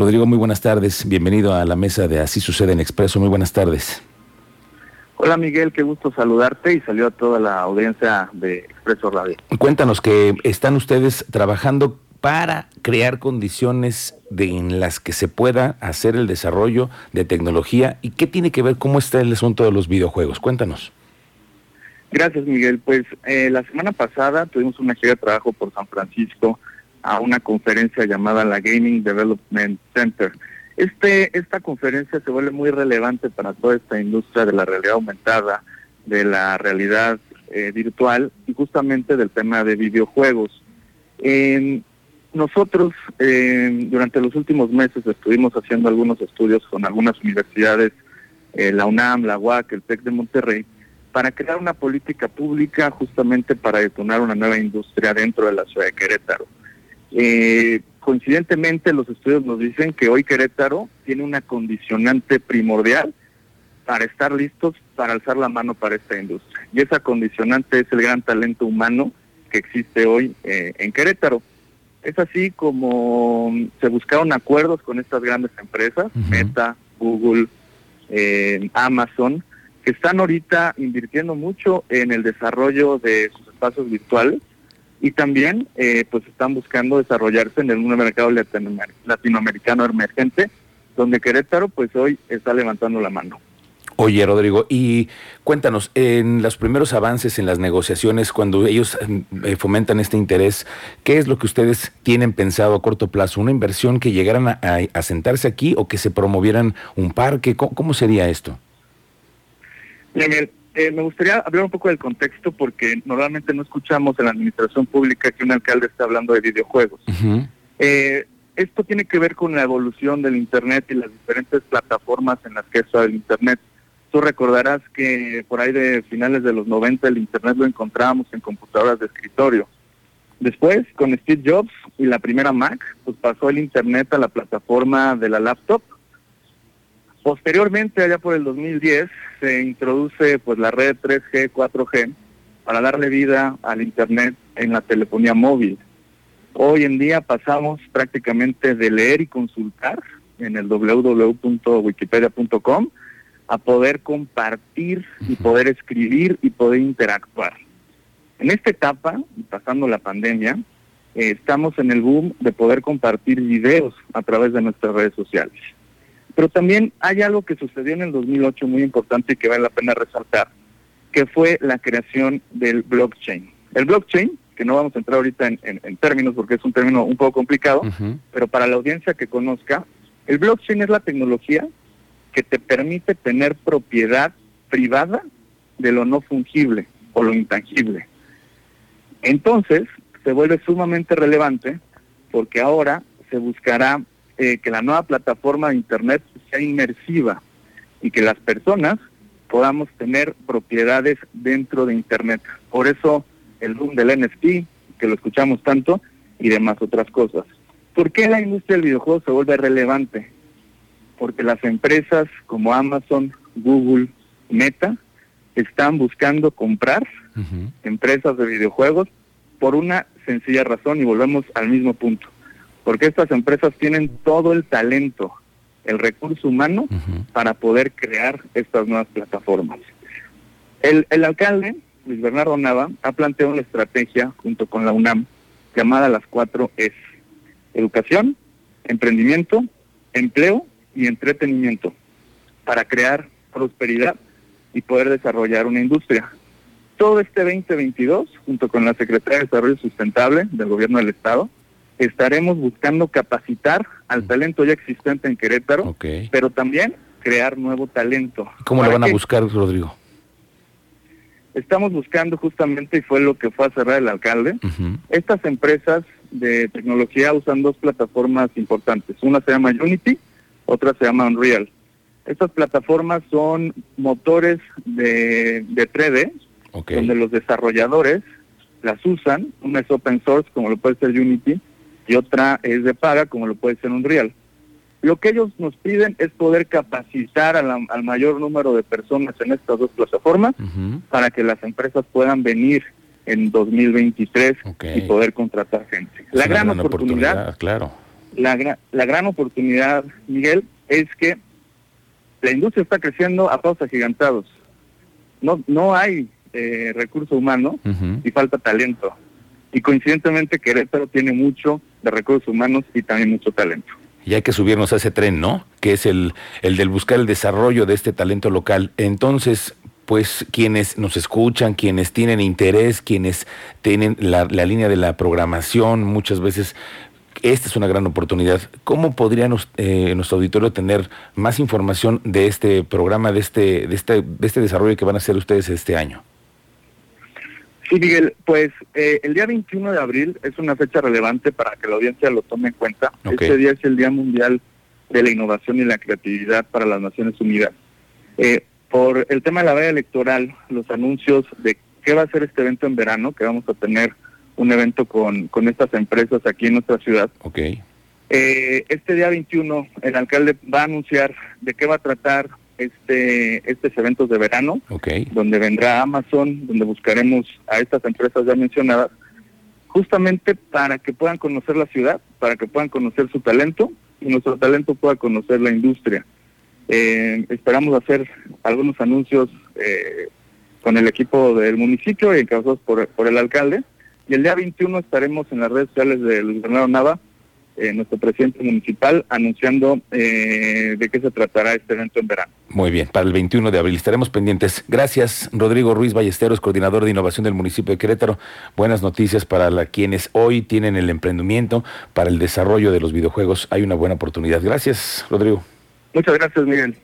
Rodrigo, muy buenas tardes. Bienvenido a la mesa de Así sucede en Expreso. Muy buenas tardes. Hola Miguel, qué gusto saludarte y salió a toda la audiencia de Expreso Radio. Cuéntanos que están ustedes trabajando para crear condiciones de, en las que se pueda hacer el desarrollo de tecnología y qué tiene que ver cómo está el asunto de los videojuegos. Cuéntanos. Gracias Miguel. Pues eh, la semana pasada tuvimos una gira de trabajo por San Francisco a una conferencia llamada la Gaming Development Center. Este, esta conferencia se vuelve muy relevante para toda esta industria de la realidad aumentada, de la realidad eh, virtual y justamente del tema de videojuegos. nosotros durante los últimos meses estuvimos haciendo algunos estudios con algunas universidades, eh, la UNAM, la UAC, el TEC de Monterrey, para crear una política pública justamente para detonar una nueva industria dentro de la ciudad de Querétaro. Eh, coincidentemente los estudios nos dicen que hoy Querétaro tiene una condicionante primordial para estar listos para alzar la mano para esta industria. Y esa condicionante es el gran talento humano que existe hoy eh, en Querétaro. Es así como se buscaron acuerdos con estas grandes empresas, Meta, Google, eh, Amazon, que están ahorita invirtiendo mucho en el desarrollo de sus espacios virtuales y también eh, pues están buscando desarrollarse en el mercado latinoamericano emergente, donde Querétaro pues hoy está levantando la mano. Oye, Rodrigo, y cuéntanos, en los primeros avances en las negociaciones, cuando ellos eh, fomentan este interés, ¿qué es lo que ustedes tienen pensado a corto plazo? ¿Una inversión que llegaran a, sentarse aquí o que se promovieran un parque? ¿Cómo, sería esto? Bien, eh, me gustaría hablar un poco del contexto porque normalmente no escuchamos en la administración pública que un alcalde está hablando de videojuegos. Eh, esto tiene que ver con la evolución del Internet y las diferentes plataformas en las que está el Internet. Tú recordarás que por ahí de finales de los 90 el Internet lo encontrábamos en computadoras de escritorio. Después, con Steve Jobs y la primera Mac, pues pasó el Internet a la plataforma de la laptop Posteriormente, allá por el 2010, se introduce pues la red 3G, 4G para darle vida al Internet en la telefonía móvil. Hoy en día pasamos prácticamente de leer y consultar en el www.wikipedia.com a poder compartir y poder escribir y poder interactuar. En esta etapa, pasando la pandemia, eh, estamos en el boom de poder compartir videos a través de nuestras redes sociales. Pero también hay algo que sucedió en el 2008 muy importante y que vale la pena resaltar, que fue la creación del blockchain. El blockchain, que no vamos a entrar ahorita en, términos porque es un término un poco complicado, pero para la audiencia que conozca, el blockchain es la tecnología que te permite tener propiedad privada de lo no fungible o lo intangible. Entonces, se vuelve sumamente relevante porque ahora se buscará eh, que la nueva plataforma de Internet sea inmersiva y que las personas podamos tener propiedades dentro de Internet. Por eso el boom del NFT, que lo escuchamos tanto, y demás otras cosas. ¿Por qué la industria del videojuego se vuelve relevante? Porque las empresas como Amazon, Google, Meta, están buscando comprar empresas de videojuegos por una sencilla razón y volvemos al mismo punto porque estas empresas tienen todo el talento, el recurso humano para poder crear estas nuevas plataformas. El, el alcalde, Luis Bernardo Nava, ha planteado una estrategia junto con la UNAM llamada las cuatro es educación, emprendimiento, empleo y entretenimiento para crear prosperidad y poder desarrollar una industria. Todo este 2022, junto con la Secretaría de Desarrollo Sustentable del Gobierno del Estado, estaremos buscando capacitar al talento ya existente en Querétaro, pero también crear nuevo talento. ¿Cómo lo van a buscar, Rodrigo? Estamos buscando justamente, y fue lo que fue a cerrar el alcalde, estas empresas de tecnología usan dos plataformas importantes. Una se llama Unity, otra se llama Unreal. Estas plataformas son motores de, de 3D, donde los desarrolladores las usan. Una es open source, como lo puede ser Unity, y otra es de paga, como lo puede ser un real. Lo que ellos nos piden es poder capacitar al mayor número de personas en estas dos plataformas para que las empresas puedan venir en 2023 y poder contratar gente. la gran, oportunidad, claro. la, la gran oportunidad, Miguel, es que la industria está creciendo a pasos agigantados. No, no hay eh, recurso humano y falta talento. Y coincidentemente Querétaro tiene mucho de recursos humanos y también mucho talento. Y hay que subirnos a ese tren, ¿no? Que es el, el del buscar el desarrollo de este talento local. Entonces, pues quienes nos escuchan, quienes tienen interés, quienes tienen la, la línea de la programación, muchas veces esta es una gran oportunidad. ¿Cómo podría eh, nuestro auditorio tener más información de este programa, de este, de este, de este desarrollo que van a hacer ustedes este año? Sí, Miguel, pues eh, el día 21 de abril es una fecha relevante para que la audiencia lo tome en cuenta. Este día es el Día Mundial de la Innovación y la Creatividad para las Naciones Unidas. Eh, por el tema de la valla electoral, los anuncios de qué va a ser este evento en verano, que vamos a tener un evento con, con estas empresas aquí en nuestra ciudad. Ok. Eh, este día 21 el alcalde va a anunciar de qué va a tratar este estos eventos de verano, okay. donde vendrá Amazon, donde buscaremos a estas empresas ya mencionadas, justamente para que puedan conocer la ciudad, para que puedan conocer su talento y nuestro talento pueda conocer la industria. Eh, esperamos hacer algunos anuncios eh, con el equipo del municipio y encabezados por, por el alcalde y el día 21 estaremos en las redes sociales del gobernador Nava, eh, nuestro presidente municipal, anunciando eh, de qué se tratará este evento en verano. Muy bien, para el 21 de abril estaremos pendientes. Gracias, Rodrigo Ruiz Ballesteros, coordinador de innovación del municipio de Querétaro. Buenas noticias para la, quienes hoy tienen el emprendimiento para el desarrollo de los videojuegos. Hay una buena oportunidad. Gracias, Rodrigo. Muchas gracias, Miguel.